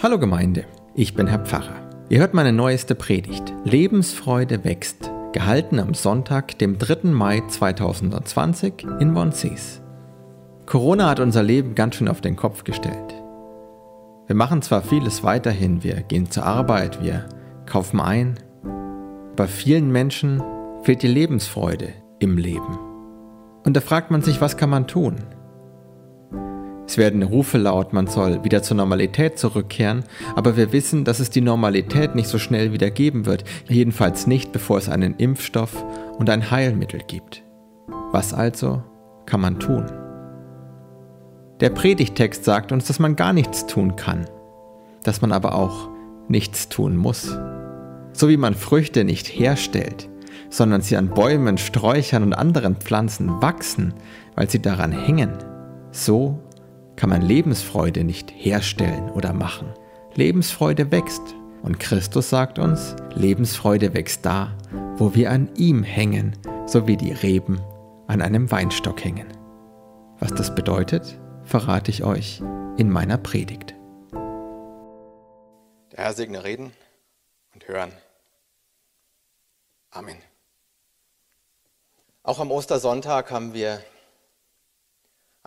Hallo Gemeinde, ich bin Herr Pfarrer. Ihr hört meine neueste Predigt. Lebensfreude wächst, gehalten am Sonntag, dem 3. Mai 2020 in Bonsees. Corona hat unser Leben ganz schön auf den Kopf gestellt. Wir machen zwar vieles weiterhin, wir gehen zur Arbeit, wir kaufen ein, bei vielen Menschen fehlt die Lebensfreude im Leben. Und da fragt man sich, was kann man tun? Es werden Rufe laut, man soll wieder zur Normalität zurückkehren, aber wir wissen, dass es die Normalität nicht so schnell wieder geben wird, jedenfalls nicht, bevor es einen Impfstoff und ein Heilmittel gibt. Was also kann man tun? Der Predigtext sagt uns, dass man gar nichts tun kann, dass man aber auch nichts tun muss. So wie man Früchte nicht herstellt, sondern sie an Bäumen, Sträuchern und anderen Pflanzen wachsen, weil sie daran hängen, so kann man Lebensfreude nicht herstellen oder machen. Lebensfreude wächst. Und Christus sagt uns, Lebensfreude wächst da, wo wir an ihm hängen, so wie die Reben an einem Weinstock hängen. Was das bedeutet, verrate ich euch in meiner Predigt. Der Herr segne reden und hören. Amen. Auch am Ostersonntag haben wir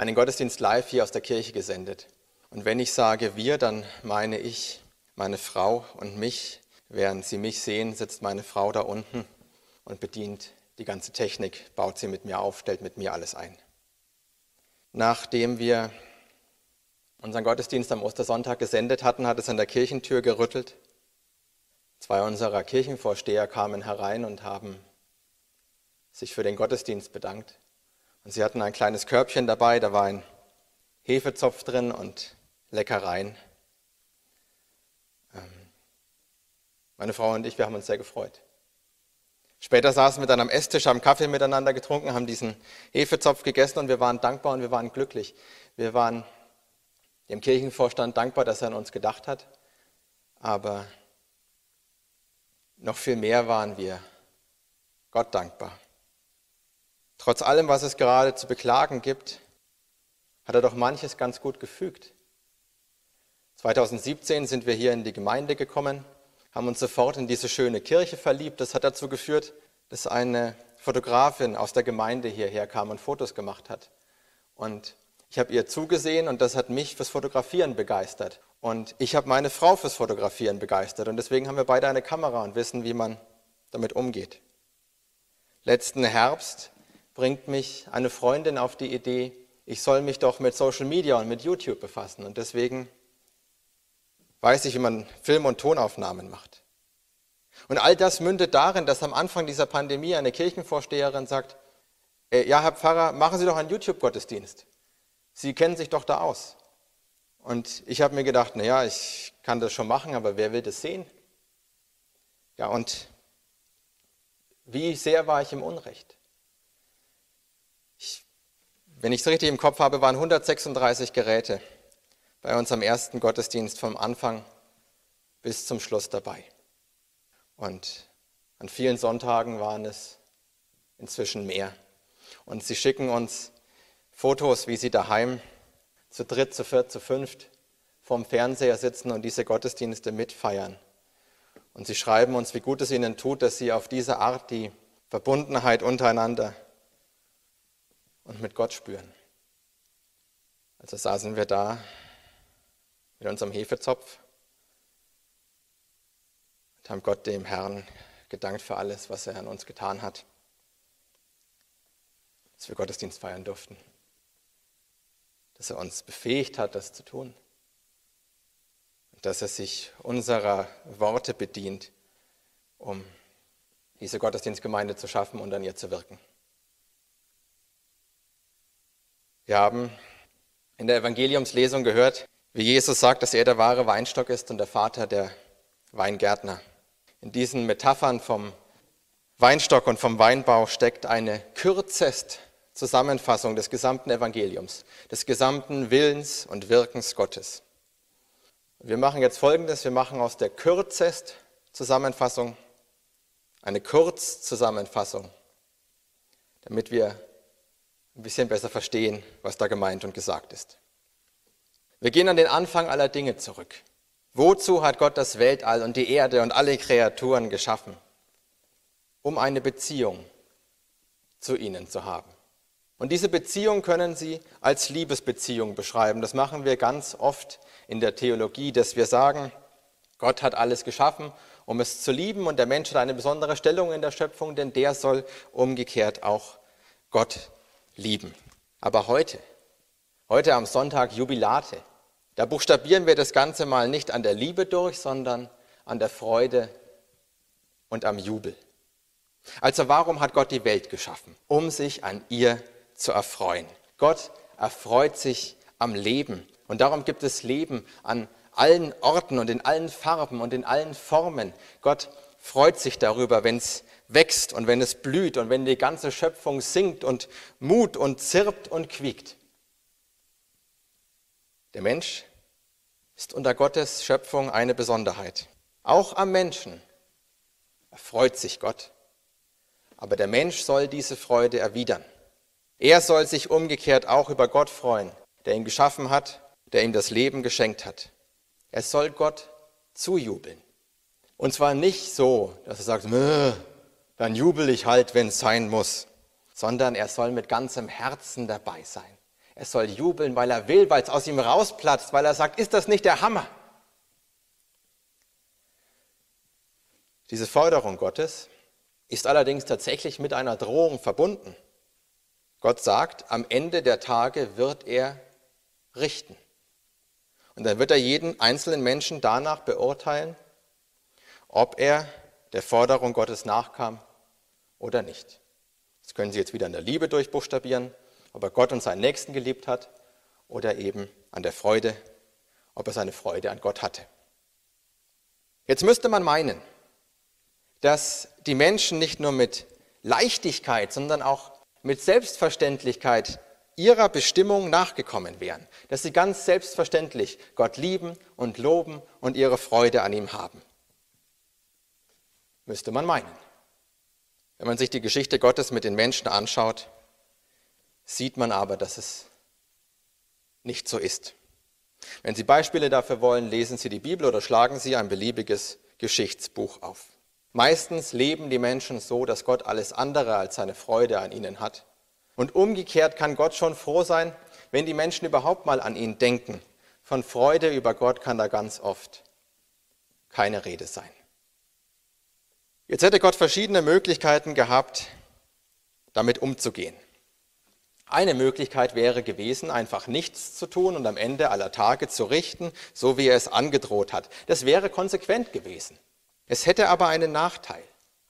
einen Gottesdienst live hier aus der Kirche gesendet. Und wenn ich sage wir, dann meine ich meine Frau und mich. Während Sie mich sehen, sitzt meine Frau da unten und bedient die ganze Technik, baut sie mit mir auf, stellt mit mir alles ein. Nachdem wir unseren Gottesdienst am Ostersonntag gesendet hatten, hat es an der Kirchentür gerüttelt. Zwei unserer Kirchenvorsteher kamen herein und haben sich für den Gottesdienst bedankt. Und sie hatten ein kleines Körbchen dabei, da war ein Hefezopf drin und Leckereien. Ähm, meine Frau und ich, wir haben uns sehr gefreut. Später saßen wir dann am Esstisch, haben Kaffee miteinander getrunken, haben diesen Hefezopf gegessen und wir waren dankbar und wir waren glücklich. Wir waren dem Kirchenvorstand dankbar, dass er an uns gedacht hat, aber noch viel mehr waren wir Gott dankbar. Trotz allem, was es gerade zu beklagen gibt, hat er doch manches ganz gut gefügt. 2017 sind wir hier in die Gemeinde gekommen, haben uns sofort in diese schöne Kirche verliebt. Das hat dazu geführt, dass eine Fotografin aus der Gemeinde hierher kam und Fotos gemacht hat. Und ich habe ihr zugesehen und das hat mich fürs Fotografieren begeistert. Und ich habe meine Frau fürs Fotografieren begeistert. Und deswegen haben wir beide eine Kamera und wissen, wie man damit umgeht. Letzten Herbst bringt mich eine Freundin auf die Idee, ich soll mich doch mit Social Media und mit YouTube befassen. Und deswegen weiß ich, wie man Film- und Tonaufnahmen macht. Und all das mündet darin, dass am Anfang dieser Pandemie eine Kirchenvorsteherin sagt, äh, ja, Herr Pfarrer, machen Sie doch einen YouTube-Gottesdienst. Sie kennen sich doch da aus. Und ich habe mir gedacht, naja, ich kann das schon machen, aber wer will das sehen? Ja, und wie sehr war ich im Unrecht? Wenn ich es richtig im Kopf habe, waren 136 Geräte bei unserem ersten Gottesdienst vom Anfang bis zum Schluss dabei. Und an vielen Sonntagen waren es inzwischen mehr. Und sie schicken uns Fotos, wie sie daheim zu dritt, zu viert, zu fünft vorm Fernseher sitzen und diese Gottesdienste mitfeiern. Und sie schreiben uns, wie gut es ihnen tut, dass sie auf diese Art die Verbundenheit untereinander und mit Gott spüren. Also saßen wir da mit unserem Hefezopf und haben Gott, dem Herrn, gedankt für alles, was er an uns getan hat, dass wir Gottesdienst feiern durften, dass er uns befähigt hat, das zu tun und dass er sich unserer Worte bedient, um diese Gottesdienstgemeinde zu schaffen und an ihr zu wirken. Wir haben in der Evangeliumslesung gehört, wie Jesus sagt, dass er der wahre Weinstock ist und der Vater der Weingärtner. In diesen Metaphern vom Weinstock und vom Weinbau steckt eine kürzest Zusammenfassung des gesamten Evangeliums, des gesamten Willens und Wirkens Gottes. Wir machen jetzt Folgendes, wir machen aus der kürzest Zusammenfassung eine Kurzzusammenfassung, damit wir ein bisschen besser verstehen, was da gemeint und gesagt ist. Wir gehen an den Anfang aller Dinge zurück. Wozu hat Gott das Weltall und die Erde und alle Kreaturen geschaffen? Um eine Beziehung zu ihnen zu haben. Und diese Beziehung können Sie als Liebesbeziehung beschreiben. Das machen wir ganz oft in der Theologie, dass wir sagen, Gott hat alles geschaffen, um es zu lieben und der Mensch hat eine besondere Stellung in der Schöpfung, denn der soll umgekehrt auch Gott lieben. Aber heute, heute am Sonntag Jubilate, da buchstabieren wir das Ganze mal nicht an der Liebe durch, sondern an der Freude und am Jubel. Also warum hat Gott die Welt geschaffen? Um sich an ihr zu erfreuen. Gott erfreut sich am Leben. Und darum gibt es Leben an allen Orten und in allen Farben und in allen Formen. Gott freut sich darüber, wenn es wächst und wenn es blüht und wenn die ganze Schöpfung singt und mut und zirpt und quiekt. Der Mensch ist unter Gottes Schöpfung eine Besonderheit. Auch am Menschen erfreut sich Gott. Aber der Mensch soll diese Freude erwidern. Er soll sich umgekehrt auch über Gott freuen, der ihn geschaffen hat, der ihm das Leben geschenkt hat. Er soll Gott zujubeln. Und zwar nicht so, dass er sagt, dann jubel ich halt, wenn es sein muss, sondern er soll mit ganzem Herzen dabei sein. Er soll jubeln, weil er will, weil es aus ihm rausplatzt, weil er sagt, ist das nicht der Hammer? Diese Forderung Gottes ist allerdings tatsächlich mit einer Drohung verbunden. Gott sagt, am Ende der Tage wird er richten. Und dann wird er jeden einzelnen Menschen danach beurteilen, ob er der Forderung Gottes nachkam oder nicht. Das können Sie jetzt wieder in der Liebe durchbuchstabieren ob er Gott und seinen Nächsten geliebt hat oder eben an der Freude, ob er seine Freude an Gott hatte. Jetzt müsste man meinen, dass die Menschen nicht nur mit Leichtigkeit, sondern auch mit Selbstverständlichkeit ihrer Bestimmung nachgekommen wären, dass sie ganz selbstverständlich Gott lieben und loben und ihre Freude an ihm haben. Müsste man meinen. Wenn man sich die Geschichte Gottes mit den Menschen anschaut, sieht man aber, dass es nicht so ist. Wenn Sie Beispiele dafür wollen, lesen Sie die Bibel oder schlagen Sie ein beliebiges Geschichtsbuch auf. Meistens leben die Menschen so, dass Gott alles andere als seine Freude an ihnen hat. Und umgekehrt kann Gott schon froh sein, wenn die Menschen überhaupt mal an ihn denken. Von Freude über Gott kann da ganz oft keine Rede sein. Jetzt hätte Gott verschiedene Möglichkeiten gehabt, damit umzugehen. Eine Möglichkeit wäre gewesen, einfach nichts zu tun und am Ende aller Tage zu richten, so wie er es angedroht hat. Das wäre konsequent gewesen. Es hätte aber einen Nachteil.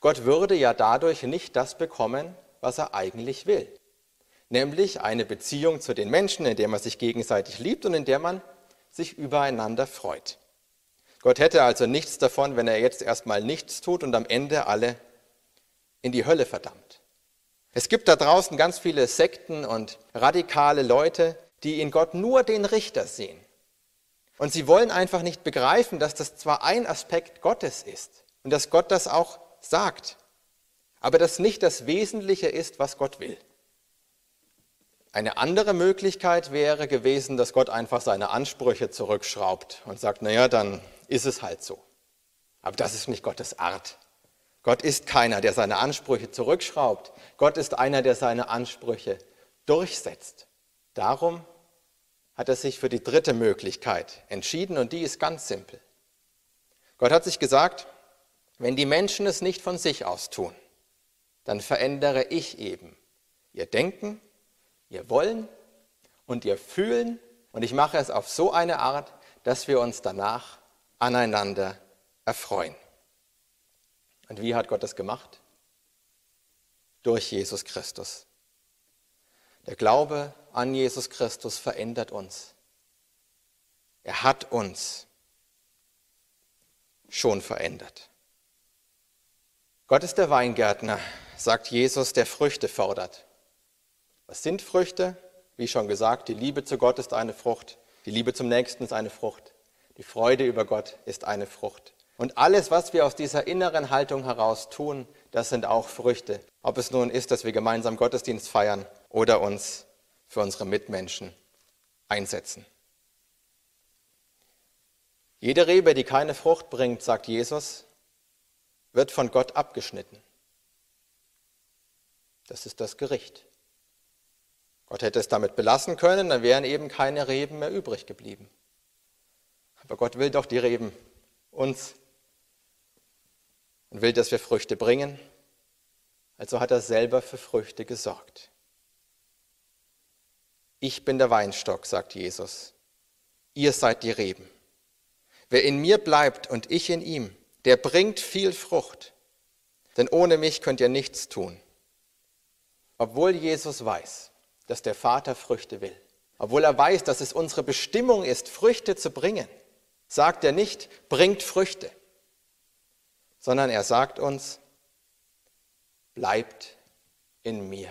Gott würde ja dadurch nicht das bekommen, was er eigentlich will. Nämlich eine Beziehung zu den Menschen, in der man sich gegenseitig liebt und in der man sich übereinander freut. Gott hätte also nichts davon, wenn er jetzt erstmal nichts tut und am Ende alle in die Hölle verdammt. Es gibt da draußen ganz viele Sekten und radikale Leute, die in Gott nur den Richter sehen. Und sie wollen einfach nicht begreifen, dass das zwar ein Aspekt Gottes ist und dass Gott das auch sagt, aber das nicht das Wesentliche ist, was Gott will. Eine andere Möglichkeit wäre gewesen, dass Gott einfach seine Ansprüche zurückschraubt und sagt, naja, dann ist es halt so. Aber das ist nicht Gottes Art. Gott ist keiner, der seine Ansprüche zurückschraubt. Gott ist einer, der seine Ansprüche durchsetzt. Darum hat er sich für die dritte Möglichkeit entschieden und die ist ganz simpel. Gott hat sich gesagt, wenn die Menschen es nicht von sich aus tun, dann verändere ich eben ihr Denken, ihr Wollen und ihr Fühlen und ich mache es auf so eine Art, dass wir uns danach aneinander erfreuen. Und wie hat Gott das gemacht? Durch Jesus Christus. Der Glaube an Jesus Christus verändert uns. Er hat uns schon verändert. Gott ist der Weingärtner, sagt Jesus, der Früchte fordert. Was sind Früchte? Wie schon gesagt, die Liebe zu Gott ist eine Frucht, die Liebe zum Nächsten ist eine Frucht, die Freude über Gott ist eine Frucht. Und alles, was wir aus dieser inneren Haltung heraus tun, das sind auch Früchte. Ob es nun ist, dass wir gemeinsam Gottesdienst feiern oder uns für unsere Mitmenschen einsetzen. Jede Rebe, die keine Frucht bringt, sagt Jesus, wird von Gott abgeschnitten. Das ist das Gericht. Gott hätte es damit belassen können, dann wären eben keine Reben mehr übrig geblieben. Aber Gott will doch die Reben uns und will, dass wir Früchte bringen. Also hat er selber für Früchte gesorgt. Ich bin der Weinstock, sagt Jesus. Ihr seid die Reben. Wer in mir bleibt und ich in ihm, der bringt viel Frucht. Denn ohne mich könnt ihr nichts tun. Obwohl Jesus weiß, dass der Vater Früchte will, obwohl er weiß, dass es unsere Bestimmung ist, Früchte zu bringen, sagt er nicht, bringt Früchte, sondern er sagt uns, bleibt in mir.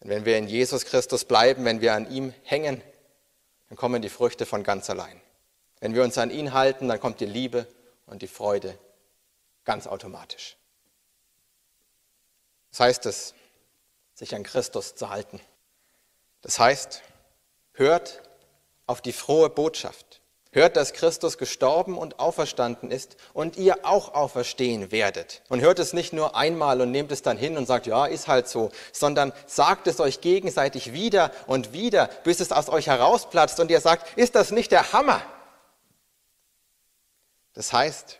Denn wenn wir in Jesus Christus bleiben, wenn wir an ihm hängen, dann kommen die Früchte von ganz allein. Wenn wir uns an ihn halten, dann kommt die Liebe und die Freude ganz automatisch. Das heißt es, sich an Christus zu halten. Das heißt, hört auf die frohe Botschaft. Hört, dass Christus gestorben und auferstanden ist und ihr auch auferstehen werdet. Und hört es nicht nur einmal und nehmt es dann hin und sagt, ja, ist halt so, sondern sagt es euch gegenseitig wieder und wieder, bis es aus euch herausplatzt und ihr sagt, ist das nicht der Hammer? Das heißt,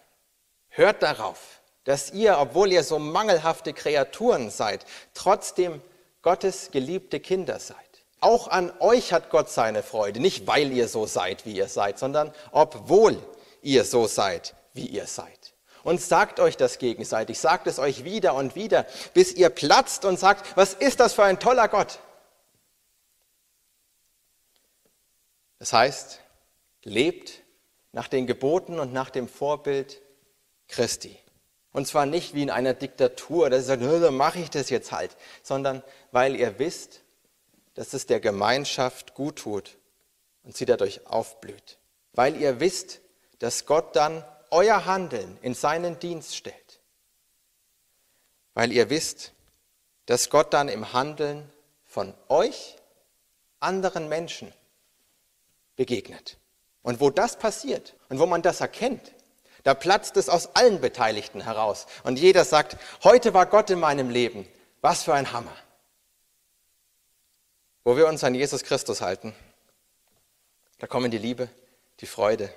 hört darauf, dass ihr, obwohl ihr so mangelhafte Kreaturen seid, trotzdem Gottes geliebte Kinder seid. Auch an euch hat Gott seine Freude, nicht weil ihr so seid, wie ihr seid, sondern obwohl ihr so seid, wie ihr seid. Und sagt euch das gegenseitig, sagt es euch wieder und wieder, bis ihr platzt und sagt, was ist das für ein toller Gott? Das heißt, lebt nach den Geboten und nach dem Vorbild Christi. Und zwar nicht wie in einer Diktatur, dass ihr sagt, dann mache ich das jetzt halt, sondern weil ihr wisst, dass es der Gemeinschaft gut tut und sie dadurch aufblüht. Weil ihr wisst, dass Gott dann euer Handeln in seinen Dienst stellt. Weil ihr wisst, dass Gott dann im Handeln von euch anderen Menschen begegnet. Und wo das passiert und wo man das erkennt, da platzt es aus allen Beteiligten heraus. Und jeder sagt, heute war Gott in meinem Leben. Was für ein Hammer. Wo wir uns an Jesus Christus halten, da kommen die Liebe, die Freude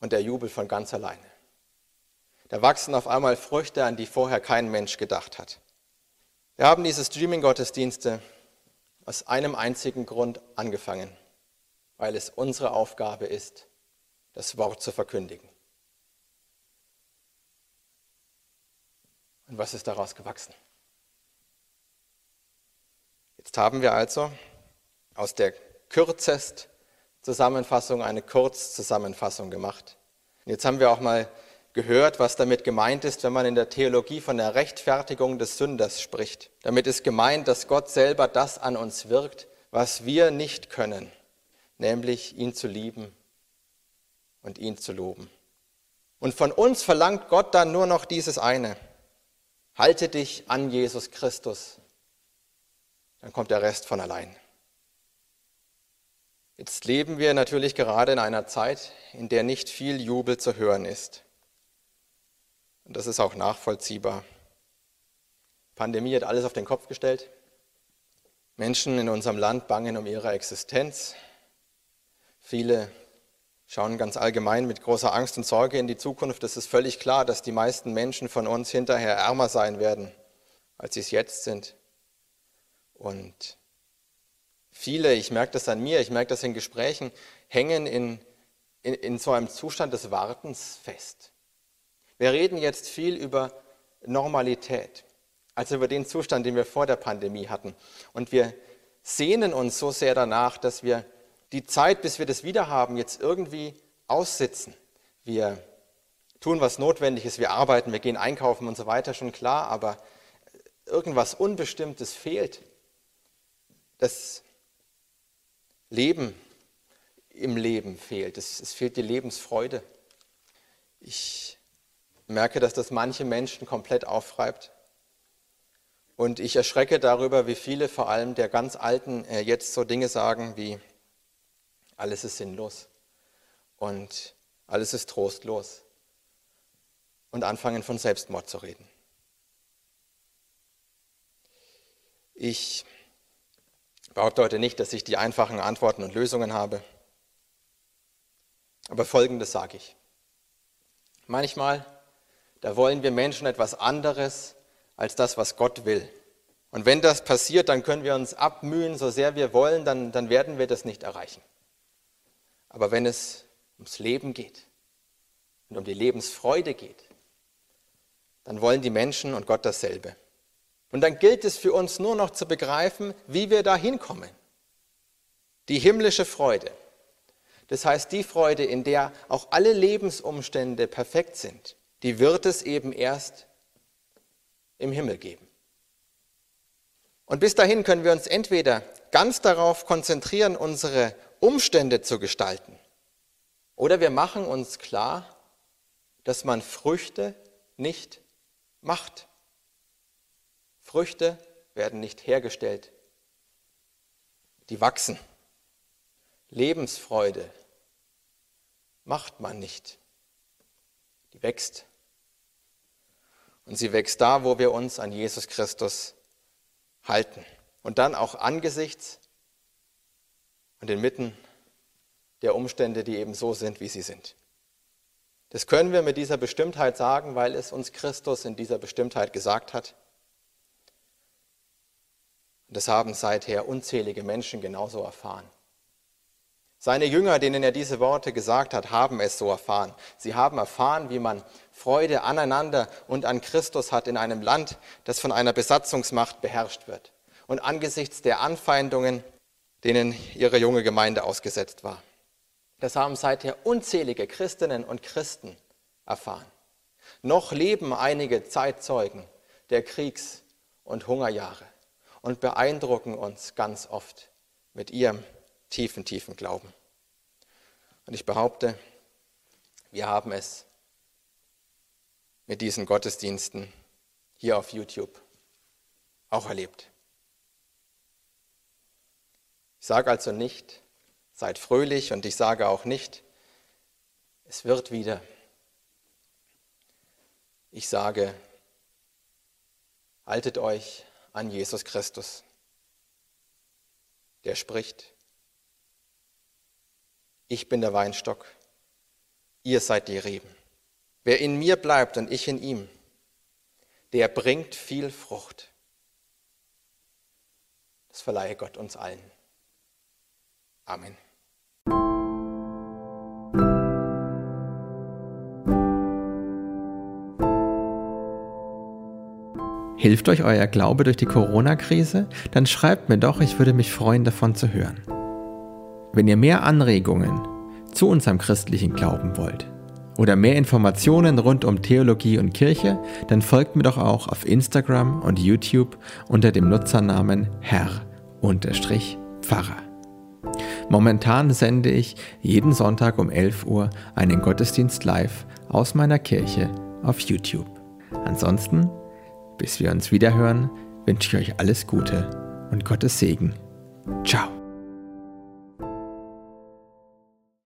und der Jubel von ganz alleine. Da wachsen auf einmal Früchte, an die vorher kein Mensch gedacht hat. Wir haben diese Streaming-Gottesdienste aus einem einzigen Grund angefangen, weil es unsere Aufgabe ist, das Wort zu verkündigen. Und was ist daraus gewachsen? Jetzt haben wir also aus der kürzest Zusammenfassung eine Kurzzusammenfassung gemacht. Jetzt haben wir auch mal gehört, was damit gemeint ist, wenn man in der Theologie von der Rechtfertigung des Sünders spricht. Damit ist gemeint, dass Gott selber das an uns wirkt, was wir nicht können, nämlich ihn zu lieben und ihn zu loben. Und von uns verlangt Gott dann nur noch dieses eine. Halte dich an Jesus Christus dann kommt der Rest von allein. Jetzt leben wir natürlich gerade in einer Zeit, in der nicht viel Jubel zu hören ist. Und das ist auch nachvollziehbar. Pandemie hat alles auf den Kopf gestellt. Menschen in unserem Land bangen um ihre Existenz. Viele schauen ganz allgemein mit großer Angst und Sorge in die Zukunft. Es ist völlig klar, dass die meisten Menschen von uns hinterher ärmer sein werden, als sie es jetzt sind. Und viele, ich merke das an mir, ich merke das in Gesprächen, hängen in, in, in so einem Zustand des Wartens fest. Wir reden jetzt viel über Normalität, also über den Zustand, den wir vor der Pandemie hatten. Und wir sehnen uns so sehr danach, dass wir die Zeit, bis wir das wieder haben, jetzt irgendwie aussitzen. Wir tun, was notwendig ist, wir arbeiten, wir gehen einkaufen und so weiter, schon klar, aber irgendwas Unbestimmtes fehlt das Leben im Leben fehlt. Es, es fehlt die Lebensfreude. Ich merke, dass das manche Menschen komplett aufreibt. Und ich erschrecke darüber, wie viele vor allem der ganz Alten äh, jetzt so Dinge sagen wie, alles ist sinnlos. und alles ist trostlos und anfangen von Selbstmord zu reden. Ich behaupte heute nicht, dass ich die einfachen Antworten und Lösungen habe, aber Folgendes sage ich. Manchmal, da wollen wir Menschen etwas anderes als das, was Gott will. Und wenn das passiert, dann können wir uns abmühen, so sehr wir wollen, dann, dann werden wir das nicht erreichen. Aber wenn es ums Leben geht und um die Lebensfreude geht, dann wollen die Menschen und Gott dasselbe. Und dann gilt es für uns nur noch zu begreifen, wie wir da hinkommen. Die himmlische Freude. Das heißt, die Freude, in der auch alle Lebensumstände perfekt sind, die wird es eben erst im Himmel geben. Und bis dahin können wir uns entweder ganz darauf konzentrieren, unsere Umstände zu gestalten, oder wir machen uns klar, dass man Früchte nicht macht. Früchte werden nicht hergestellt, die wachsen. Lebensfreude macht man nicht, die wächst. Und sie wächst da, wo wir uns an Jesus Christus halten. Und dann auch angesichts und inmitten der Umstände, die eben so sind, wie sie sind. Das können wir mit dieser Bestimmtheit sagen, weil es uns Christus in dieser Bestimmtheit gesagt hat. Das haben seither unzählige Menschen genauso erfahren. Seine Jünger, denen er diese Worte gesagt hat, haben es so erfahren. Sie haben erfahren, wie man Freude aneinander und an Christus hat in einem Land, das von einer Besatzungsmacht beherrscht wird und angesichts der Anfeindungen, denen ihre junge Gemeinde ausgesetzt war. Das haben seither unzählige Christinnen und Christen erfahren. Noch leben einige Zeitzeugen der Kriegs- und Hungerjahre und beeindrucken uns ganz oft mit ihrem tiefen, tiefen Glauben. Und ich behaupte, wir haben es mit diesen Gottesdiensten hier auf YouTube auch erlebt. Ich sage also nicht, Seid fröhlich und ich sage auch nicht, es wird wieder. Ich sage, haltet euch an Jesus Christus, der spricht, ich bin der Weinstock, ihr seid die Reben. Wer in mir bleibt und ich in ihm, der bringt viel Frucht. Das verleihe Gott uns allen. Amen. Hilft euch euer Glaube durch die Corona-Krise? Dann schreibt mir doch, ich würde mich freuen, davon zu hören. Wenn ihr mehr Anregungen zu unserem christlichen Glauben wollt oder mehr Informationen rund um Theologie und Kirche, dann folgt mir doch auch auf Instagram und YouTube unter dem Nutzernamen Herr-Pfarrer. Momentan sende ich jeden Sonntag um 11 Uhr einen Gottesdienst live aus meiner Kirche auf YouTube. Ansonsten bis wir uns wiederhören, wünsche ich euch alles Gute und Gottes Segen. Ciao.